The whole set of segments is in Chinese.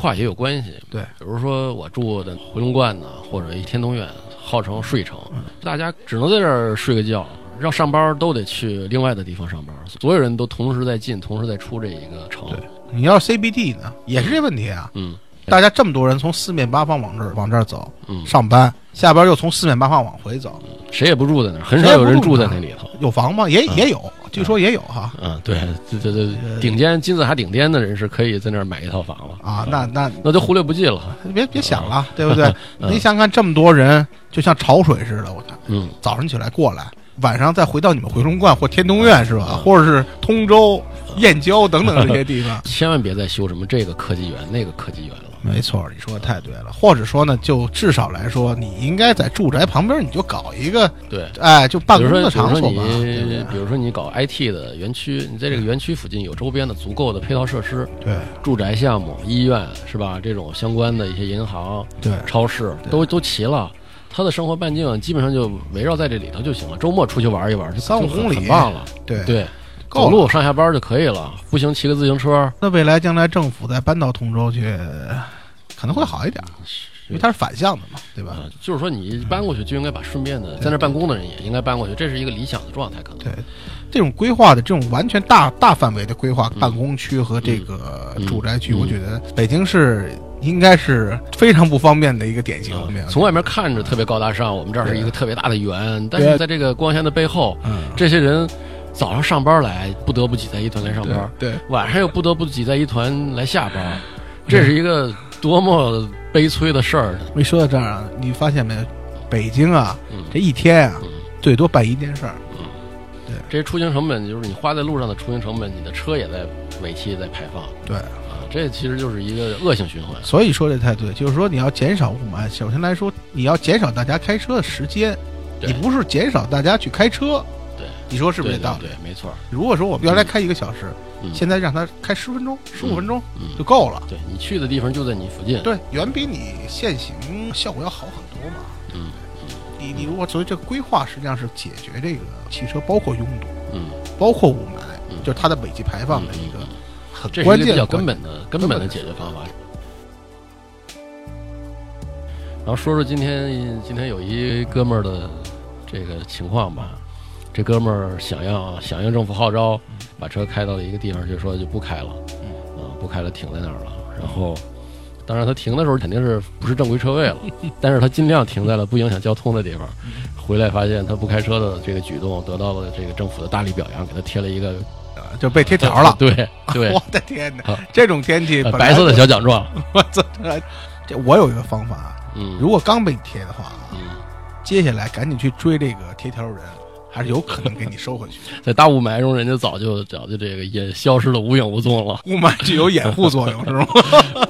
话也有关系。对，比如说我住的回龙观呢，或者一天通苑，号称睡城，大家只能在这儿睡个觉，要上班都得去另外的地方上班，所有人都同时在进，同时在出这一个城。对，你要 CBD 呢，也是这问题啊。嗯，大家这么多人从四面八方往这儿往这儿走，嗯，上班下班又从四面八方往回走，谁也不住在那儿，很少有人住在那里头。有房吗？也也有，据说也有哈。嗯，对，这这这顶尖金字塔顶尖的人是可以在那儿买一套房了啊。那那那就忽略不计了，别别想了，对不对？你想想看，这么多人就像潮水似的，我看，嗯，早上起来过来，晚上再回到你们回龙观或天通苑是吧？或者是通州、燕郊等等这些地方，千万别再修什么这个科技园、那个科技园了。没错，你说的太对了。或者说呢，就至少来说，你应该在住宅旁边，你就搞一个对，哎，就办公的场所吧。比如说你搞 IT 的园区，你在这个园区附近有周边的足够的配套设施，对，住宅项目、医院是吧？这种相关的一些银行、对，超市都都齐了。他的生活半径基本上就围绕在这里头就行了。周末出去玩一玩，三五公里，很棒了。对对。走路上下班就可以了，步行骑个自行车。那未来将来政府再搬到通州去，可能会好一点，因为它是反向的嘛，对吧？就是说你搬过去就应该把顺便的在那办公的人也应该搬过去，这是一个理想的状态，可能。对，这种规划的这种完全大大范围的规划办公区和这个住宅区，我觉得北京市应该是非常不方便的一个典型。从外面看着特别高大上，我们这儿是一个特别大的圆，但是在这个光鲜的背后，这些人。早上上班来，不得不挤在一团来上班；对，晚上又不得不挤在一团来下班，这是一个多么悲催的事儿！没说到这儿啊，你发现没有？北京啊，这一天啊，最多办一件事儿。嗯，对，这些出行成本就是你花在路上的出行成本，你的车也在尾气在排放。对，啊，这其实就是一个恶性循环。所以说这太对，就是说你要减少雾霾，首先来说你要减少大家开车的时间，你不是减少大家去开车。你说是不是这道理？对，没错。如果说我们原来开一个小时，现在让他开十分钟、十五分钟就够了。对你去的地方就在你附近，对，远比你限行效果要好很多嘛。嗯，你你如果所以这个规划，实际上是解决这个汽车包括拥堵，嗯，包括雾霾，就是它的尾气排放的一个很关键、比较根本的根本的解决方法。然后说说今天今天有一哥们儿的这个情况吧。这哥们儿响应响应政府号召，把车开到了一个地方，就说就不开了，嗯，不开了，停在那儿了。然后，当然他停的时候肯定是不是正规车位了，但是他尽量停在了不影响交通的地方。回来发现他不开车的这个举动得到了这个政府的大力表扬，给他贴了一个，就被贴条了。对 对，我的天哪，这种天气，白色的小奖状。我操，这我有一个方法，嗯，如果刚被你贴的话，嗯，接下来赶紧去追这个贴条人。还是有可能给你收回去，在大雾霾中，人家早就早就这个也消失的无影无踪了。雾霾具有掩护作用，是吗？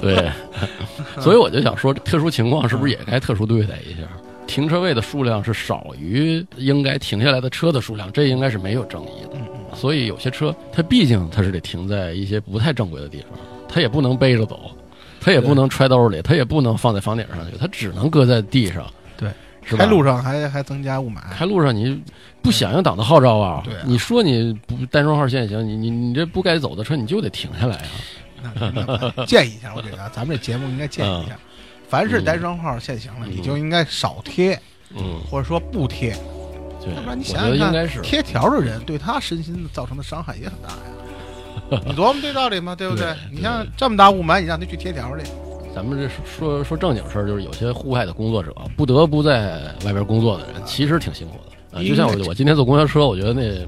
对，所以我就想说，特殊情况是不是也该特殊对待一下？停车位的数量是少于应该停下来的车的数量，这应该是没有争议的。所以有些车，它毕竟它是得停在一些不太正规的地方，它也不能背着走，它也不能揣兜里，它也不能放在房顶上去，它只能搁在地上。对。开路上还还增加雾霾，开路上你不响应党的号召啊？对，你说你不单双号限行，你你你这不该走的车你就得停下来啊！建议一下，我觉得咱们这节目应该建议一下，凡是单双号限行了，你就应该少贴，嗯，或者说不贴，要不然你想想看，贴条的人对他身心造成的伤害也很大呀。你琢磨这道理吗？对不对？你像这么大雾霾，你让他去贴条去。咱们这说说正经事儿，就是有些户外的工作者不得不在外边工作的人，其实挺辛苦的啊。就像我，我今天坐公交车，我觉得那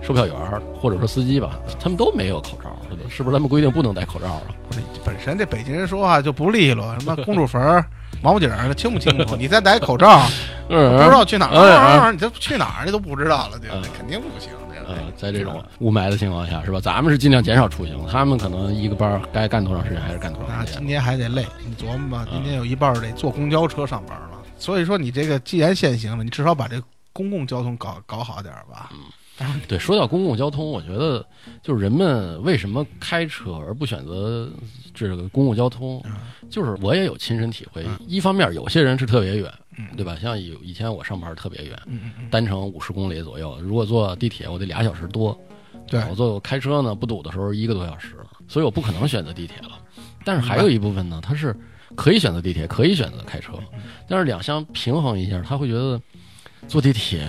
售票员或者说司机吧，他们都没有口罩，是不是？咱们规定不能戴口罩啊？不是，本身这北京人说话就不利落，什么公主坟、毛不顶的清不清楚？你再戴口罩，不知道去哪儿，你这去哪儿你都不知道了，对吧？肯定不行。呃，在这种雾霾的情况下，是吧？咱们是尽量减少出行，他们可能一个班该干多长时间还是干多长时间。今天还得累，你琢磨吧，今天有一半得坐公交车上班了。所以说，你这个既然限行了，你至少把这公共交通搞搞好点吧。嗯，对，说到公共交通，我觉得就是人们为什么开车而不选择这个公共交通，就是我也有亲身体会。一方面，有些人是特别远。对吧？像以以前我上班特别远，单程五十公里左右。如果坐地铁，我得俩小时多。对我坐开车呢，不堵的时候一个多小时，所以我不可能选择地铁了。但是还有一部分呢，他是可以选择地铁，可以选择开车，但是两相平衡一下，他会觉得坐地铁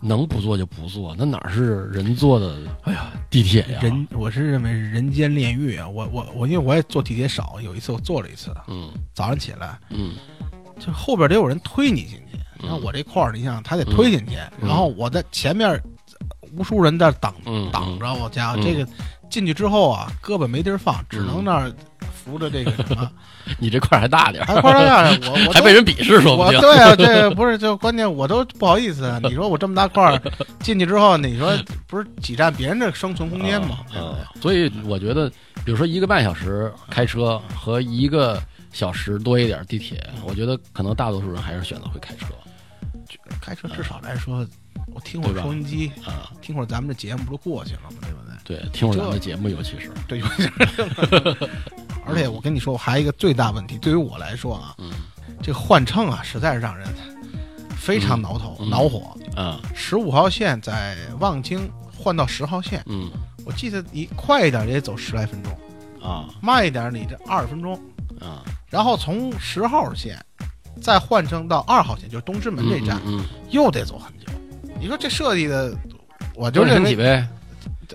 能不坐就不坐，那哪是人坐的？哎呀，地铁呀，人我是认为是人间炼狱啊！我我我，因为我也坐地铁少，有一次我坐了一次，嗯，早上起来，嗯，就后边得有人推你进去，那我这块儿，你想他得推进去，然后我在前面。无数人在挡挡着，我家伙这个进去之后啊，胳膊没地儿放，只能那儿扶着这个什么。你这块还大点还块大点，我我 还被人鄙视说不定。对啊，这不是就关键，我都不好意思。你说我这么大块儿进去之后，你说不是挤占别人的生存空间吗？所以我觉得，比如说一个半小时开车和一个小时多一点地铁，我觉得可能大多数人还是选择会开车。开车至少来说。我听会儿收音机啊，听会儿咱们的节目不就过去了吗？对不对？对，听会儿咱们的节目，尤其是对，尤其是。而且我跟你说，我还有一个最大问题，对于我来说啊，嗯，这个换乘啊，实在是让人非常挠头、恼火啊。十五号线在望京换到十号线，嗯，我记得你快一点也得走十来分钟啊，慢一点你这二十分钟啊，然后从十号线再换乘到二号线，就是东直门这站，嗯，又得走很久。你说这设计的，我就认为呗，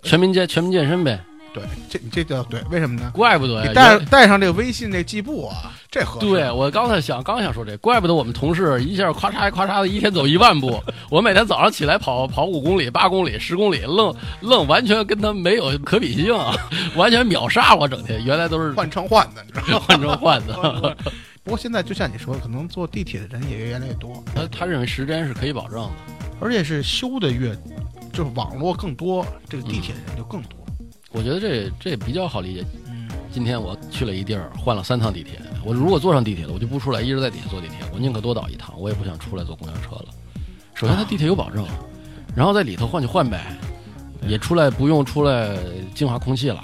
全民健全民健身呗。对，这这叫对，为什么呢？怪不得呀，带带上这个微信这计步啊，这合适。对我刚才想刚想说这，怪不得我们同事一下咔嚓咔嚓的一天走一万步，我每天早上起来跑跑五公里、八公里、十公里，愣愣完全跟他没有可比性，完全秒杀我整天。原来都是换乘换的，你知道吗？换乘换的。不过现在就像你说，可能坐地铁的人也越来越多。他他认为时间是可以保证的。而且是修的越，就是网络更多，这个地铁的人就更多。我觉得这这也比较好理解。嗯，今天我去了一地儿，换了三趟地铁。我如果坐上地铁了，我就不出来，一直在底下坐地铁。我宁可多倒一趟，我也不想出来坐公交车了。首先，它地铁有保证，然后在里头换就换呗，也出来不用出来净化空气了。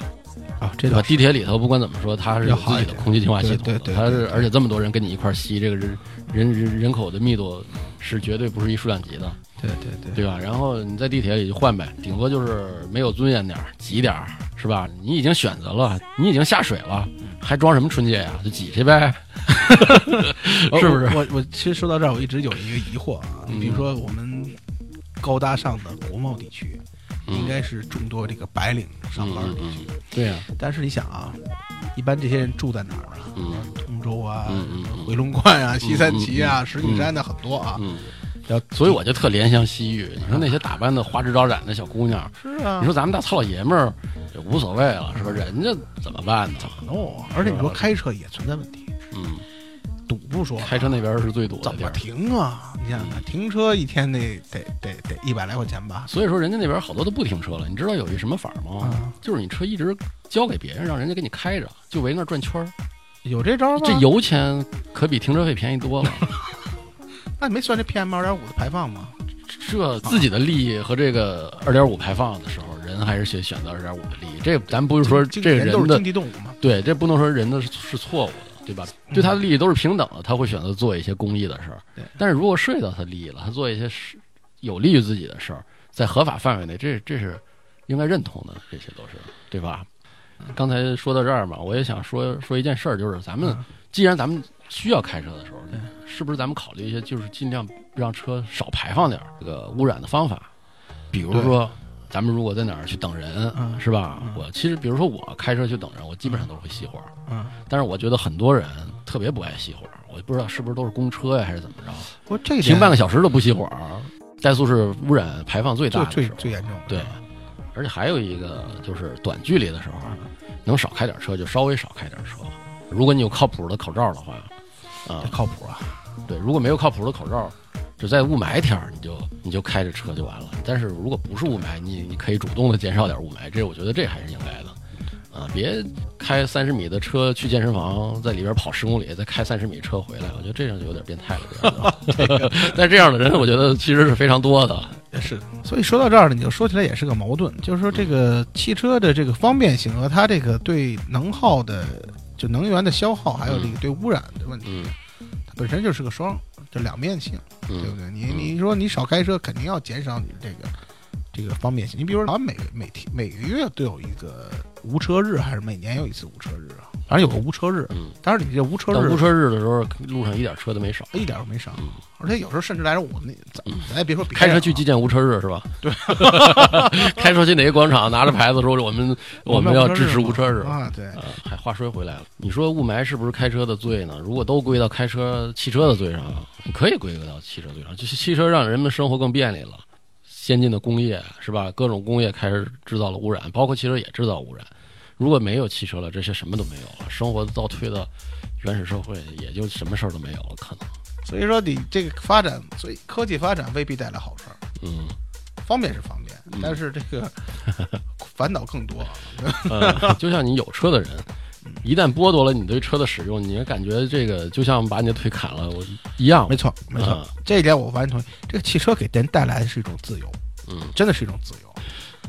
啊，这个地铁里头不管怎么说，它是有自己的空气净化系统。对对，它是而且这么多人跟你一块吸，这个人人人人口的密度是绝对不是一数量级的。对对对，对吧？然后你在地铁里就换呗，顶多就是没有尊严点儿，挤点儿，是吧？你已经选择了，你已经下水了，还装什么春节呀？就挤去呗，是不是？我我其实说到这儿，我一直有一个疑惑啊。比如说我们高大上的国贸地区，应该是众多这个白领上班的地区，对呀。但是你想啊，一般这些人住在哪儿啊？嗯，通州啊，回龙观啊，西三旗啊，石景山的很多啊。嗯。所以我就特怜香惜玉。你说那些打扮的花枝招展的小姑娘，是啊。你说咱们大糙老爷们儿也无所谓了，是吧？人家怎么办呢？怎么弄？而且你说开车也存在问题。嗯，堵不说，开车那边是最堵的。怎么停啊？你想想，停车一天得得得得一百来块钱吧？所以说人家那边好多都不停车了。你知道有一什么法吗？就是你车一直交给别人，让人家给你开着，就围那转圈儿。有这招吗？这油钱可比停车费便宜多了。那你没算这 PM 二点五的排放吗？这自己的利益和这个二点五排放的时候，人还是选选择二点五的利益。这咱不是说这人的经济动物嘛？对，这不能说人的是错误的，对吧？对他的利益都是平等的，他会选择做一些公益的事儿。但是如果涉及到他利益了，他做一些是有利于自己的事儿，在合法范围内，这这是应该认同的，这些都是对吧？刚才说到这儿嘛，我也想说说一件事儿，就是咱们既然咱们需要开车的时候。是不是咱们考虑一些，就是尽量让车少排放点这个污染的方法？比如说，咱们如果在哪儿去等人，是吧？我其实，比如说我开车去等人，我基本上都是会熄火。嗯，但是我觉得很多人特别不爱熄火，我不知道是不是都是公车呀，还是怎么着？我这停半个小时都不熄火，怠速是污染排放最大、最最严重。对，而且还有一个就是短距离的时候，能少开点车就稍微少开点车。如果你有靠谱的口罩的话，啊，靠谱啊。对，如果没有靠谱的口罩，就在雾霾天儿，你就你就开着车就完了。但是如果不是雾霾，你你可以主动的减少点雾霾，这我觉得这还是应该的，啊，别开三十米的车去健身房，在里边跑十公里，再开三十米车回来，我觉得这样就有点变态了。但这样的人，我觉得其实是非常多的。也是，所以说到这儿呢，你就说起来也是个矛盾，就是说这个汽车的这个方便性和它这个对能耗的就能源的消耗，还有这个对污染的问题。它本身就是个双，就两面性，对不对？你你说你少开车，肯定要减少你这个这个方便性。你比如说，好像每每天每个月都有一个无车日，还是每年有一次无车日啊？反正有个无车日。嗯，但是你这无车日，无车日的时候，路上一点车都没少。一点都没少嗯，而且有时候甚至来说我那咱咱也别说别开车去纪检无车日是吧？对，开车去哪个广场，拿着牌子说我们我们要支持无无车日。啊，对，啊，还话说回来了，你说雾霾是不是开车的罪呢？如果都归到开车、汽车的罪上，可以归到汽车罪上。就是汽车让人们生活更便利了，先进的工业是吧？各种工业开始制造了污染，包括汽车也制造污染。如果没有汽车了，这些什么都没有了，生活倒退到原始社会，也就什么事儿都没有了，可能。所以说你这个发展，所以科技发展未必带来好事儿，嗯，方便是方便嗯，但是这个 烦恼更多。呃，就像你有车的人，一旦剥夺了你对车的使用，你也感觉这个就像把你的腿砍了我一样。没错，没错啊，这一点我完全同意。这个汽车给人带来的是一种自由，嗯真的是一种自由，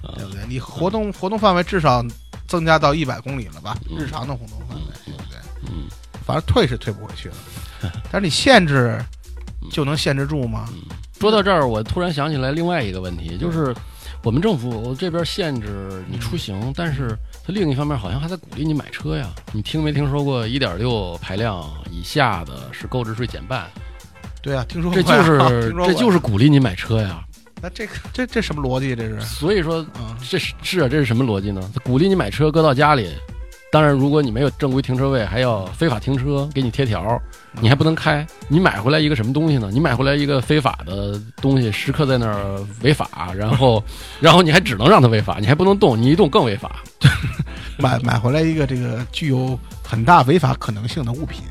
啊对不对？你活动活动范围至少增加到一百公里了吧？嗯日常的活动范围，对不对？嗯反正退是退不回去了，但是你限制就能限制住吗？嗯。说到这儿，我突然想起来另外一个问题，就是我们政府这边限制你出行，但是它另一方面好像还在鼓励你买车呀。你听没听说过一点六排量以下的是购置税减半？对啊，听说过这就是 这就是鼓励你买车呀。那这个这这什么逻辑？这是所以说啊，这是是啊，这是什么逻辑呢？鼓励你买车搁到家里，当然如果你没有正规停车位，还要非法停车，给你贴条，你还不能开。你买回来一个什么东西呢？你买回来一个非法的东西，时刻在那儿违法，然后，然后你还只能让它违法，你还不能动，你一动更违法。买买回来一个这个具有很大违法可能性的物品。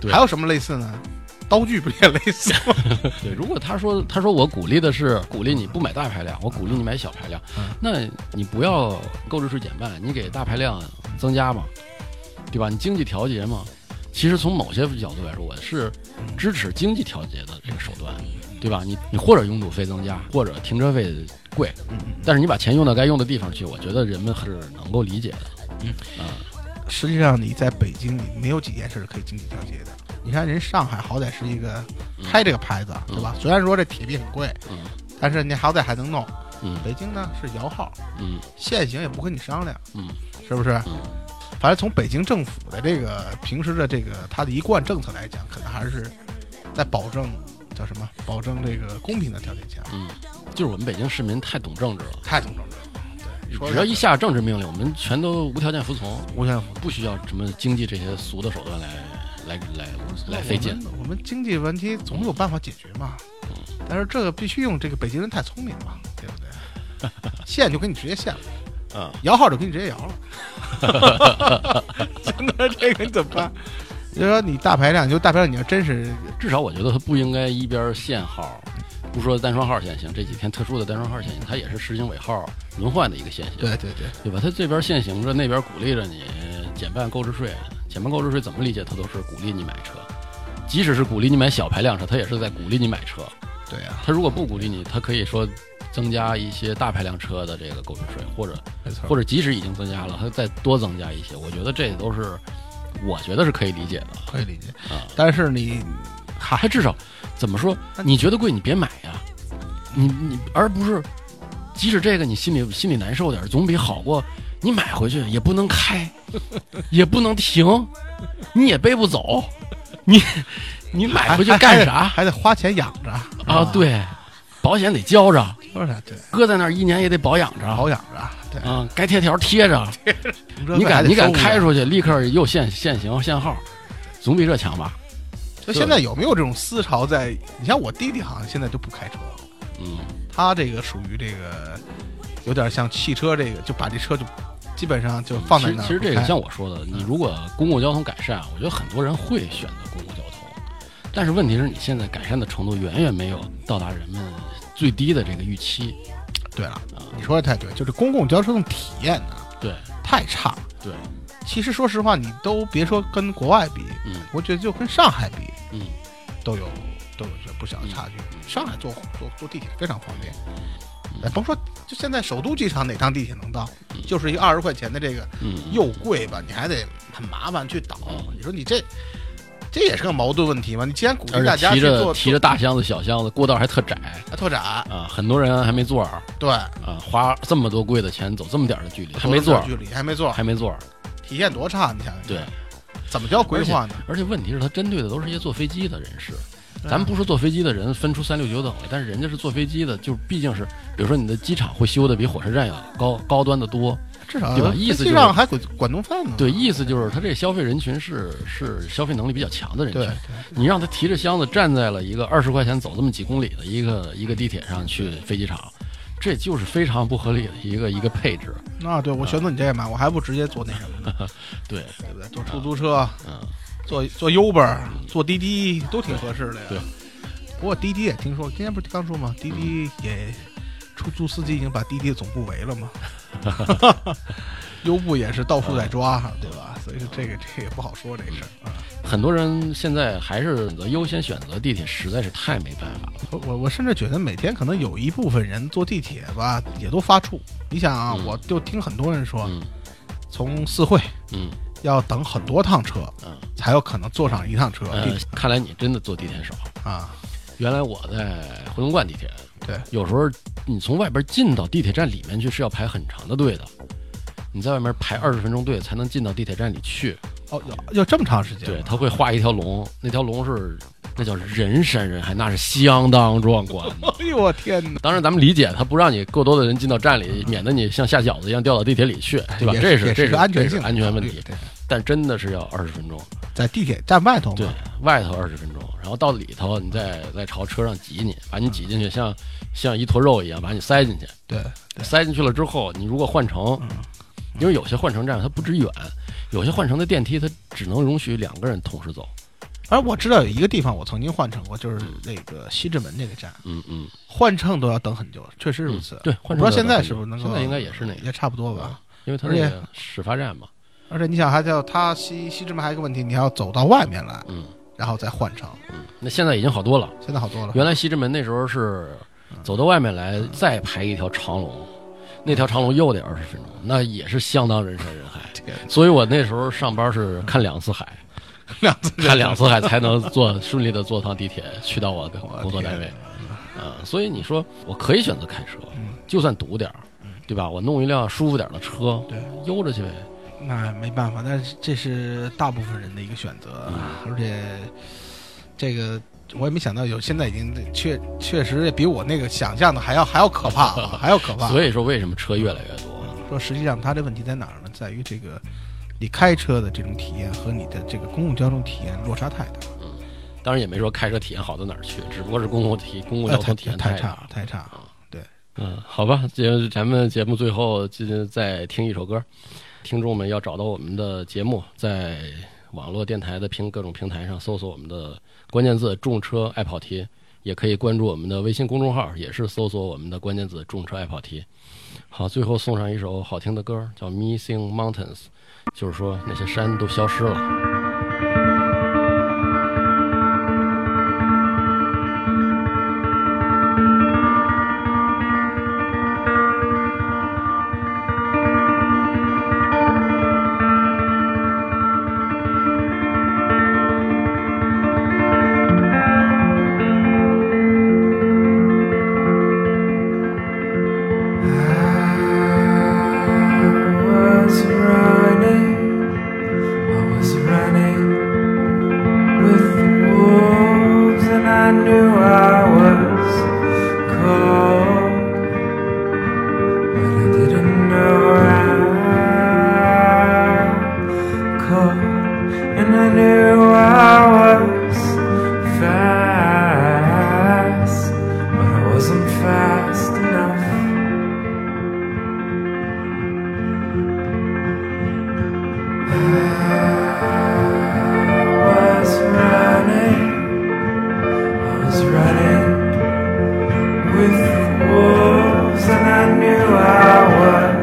对还有什么类似呢？刀具不也类似吗？对，如果他说他说我鼓励的是鼓励你不买大排量，我鼓励你买小排量，嗯那你不要购置税减半，你给大排量增加嘛，对吧？你经济调节嘛。其实从某些角度来说，我是支持经济调节的这个手段，对吧？你你或者拥堵费增加，或者停车费贵，但是你把钱用到该用的地方去，我觉得人们是能够理解的。嗯啊，实际上你在北京，你没有几件事是可以经济调节的。你看人上海好歹是一个开这个牌子，对吧？虽然说这铁币很贵，嗯但是你好歹还能弄。嗯北京呢是摇号，嗯限行也不跟你商量，嗯是不是？嗯反正从北京政府的这个平时的这个他的一贯政策来讲，可能还是在保证叫什么？保证这个公平的条件下，嗯，就是我们北京市民太懂政治了。太懂政治了。对，只要一下政治命令，我们全都无条件服从，无条件不需要什么经济这些俗的手段来来来来费劲。我们。经济问题总有办法解决嘛，但是这个必须用这个北京人太聪明了，对不对？限就给你直接限了，啊，摇号就给你直接摇了 真的这个你怎么办？就说你大排量，就大排量，你要真是至少我觉得它不应该一边限号，不说单双号限行，这几天特殊的单双号限行，它也是实行尾号轮换的一个限行，对对对，对吧？它这边限行着，那边鼓励着你减半购置税，减半购置税怎么理解？它都是鼓励你买车，即使是鼓励你买小排量车，它也是在鼓励你买车。对呀、它如果不鼓励你，它可以说增加一些大排量车的这个购置税，或者，或者即使已经增加了，它再多增加一些，我觉得这都是我觉得是可以理解的可以理解。啊。但是你还还至少怎么说？你觉得贵，你别买呀，你你而不是，即使这个你心里心里难受点，总比好过你买回去也不能开，也不能停，你也背不走，你你买回去干啥？还得花钱养着。啊？，对，保险得交着，搁在那儿一年也得保养着。保养着，对，啊，该贴条贴着，你敢你敢开出去，立刻又限限行限号，总比这强吧？就现在有没有这种思潮在？你像我弟弟好像现在就不开车了，嗯。他这个属于这个有点像汽车这个，就把这车就基本上就放在那儿。其实这个像我说的，你如果公共交通改善，我觉得很多人会选择公共交通，但是问题是你现在改善的程度远远没有到达人们最低的这个预期。对了，啊你说的太对，就是公共交通体验呢对太差了。对，其实说实话，你都别说跟国外比，嗯我觉得就跟上海比嗯都有都有这不小的差距。上海坐坐坐地铁非常方便，嗯哎，甭说就现在首都机场哪趟地铁能到，就是一个二十块钱的这个嗯，又贵吧，你还得很麻烦去倒。你说你这这也是个矛盾问题嘛？你既然鼓励大家去做着提着大箱子小箱子，过道还特窄还特窄，啊，很多人还没座儿对，啊，花这么多贵的钱走这么点儿的距离，还没座儿，距离还没座儿，还没座儿，体验多差，你想想，对，怎么叫规划呢？而且问题是，他针对的都是一些坐飞机的人士。咱们不说坐飞机的人分出三六九等了，但是人家是坐飞机的，就毕竟是，比如说你的机场会修的比火车站要高高端的多。至少对吧意思就是飞机上还管管顿饭呢。对，意思就是他这消费人群是是消费能力比较强的人群。对，你让他提着箱子站在了一个二十块钱走这么几公里的一个一个地铁上去飞机场，这就是非常不合理的一个一个配置。那，对我选择你这个嘛，我还不直接坐那什么呢？对，对不对？坐出租车，嗯，坐坐 Uber，坐滴滴都挺合适的呀。对。不过滴滴也听说，今天不是刚说吗？滴滴也出租司机已经把滴滴总部围了嘛。优步也是到处在抓，对吧？所以说这个这个也不好说这事儿啊。很多人现在还是选择优先选择地铁，实在是太没办法了。我我我甚至觉得每天可能有一部分人坐地铁吧，也都发怵。你想啊，嗯我就听很多人说，嗯从四惠嗯要等很多趟车，嗯，才有可能坐上一趟车。呃，看来你真的坐地铁少。啊，原来我在回龙观地铁，对，有时候你从外边进到地铁站里面去是要排很长的队的，你在外面排二十分钟队才能进到地铁站里去。哦，要要这么长时间？对，他会画一条龙，那条龙是那叫人山人海，那是相当壮观。哎呦我天哪！当然，咱们理解他不让你过多的人进到站里，免得你像下饺子一样掉到地铁里去，对吧？这这是这是安全安全问题。对，但真的是要二十分钟，在地铁站外头。对，外头二十分钟，然后到里头你再再朝车上挤你，把你挤进去，像像一坨肉一样把你塞进去。对对塞进去了之后，你如果换乘，因为有些换乘站它不止远，有些换乘的电梯它只能容许两个人同时走。而我知道有一个地方我曾经换乘过，就是那个西直门那个站，嗯嗯，换乘都要等很久，确实如此。对，我换不知道现在是不是能够，现在应该也是那个，也差不多吧。因为它而且那个始发站嘛。而且你想，还叫它西西直门还有一个问题，你还要走到外面来，嗯然后再换乘。嗯，那现在已经好多了。现在好多了。原来西直门那时候是走到外面来，再排一条长龙，那条长龙又得二十分钟，那也是相当人山人海。这个所以我那时候上班是看两次海，两次看两次海才能坐顺利的坐趟地铁去到我的工作单位。啊，所以你说我可以选择开车，嗯就算堵点儿，对吧？我弄一辆舒服点的车，对，悠着去呗。那没办法，但是这是大部分人的一个选择，嗯而且这个我也没想到有，现在已经确确实也比我那个想象的还要还要可怕啊，还要可怕。所以说，为什么车越来越多？说实际上它这问题在哪儿呢？在于这个你开车的这种体验和你的这个公共交通体验落差太大，嗯当然也没说开车体验好到哪儿去，只不过是公共体公共呃交通体验太差差太差。嗯，好吧，节咱们节目最后就再听一首歌，听众们要找到我们的节目，在网络电台的平各种平台上搜索我们的关键字“重车爱跑题”，也可以关注我们的微信公众号，也是搜索我们的关键字“重车爱跑题”。好，最后送上一首好听的歌，叫《Missing Mountains》，就是说那些山都消失了。Lord.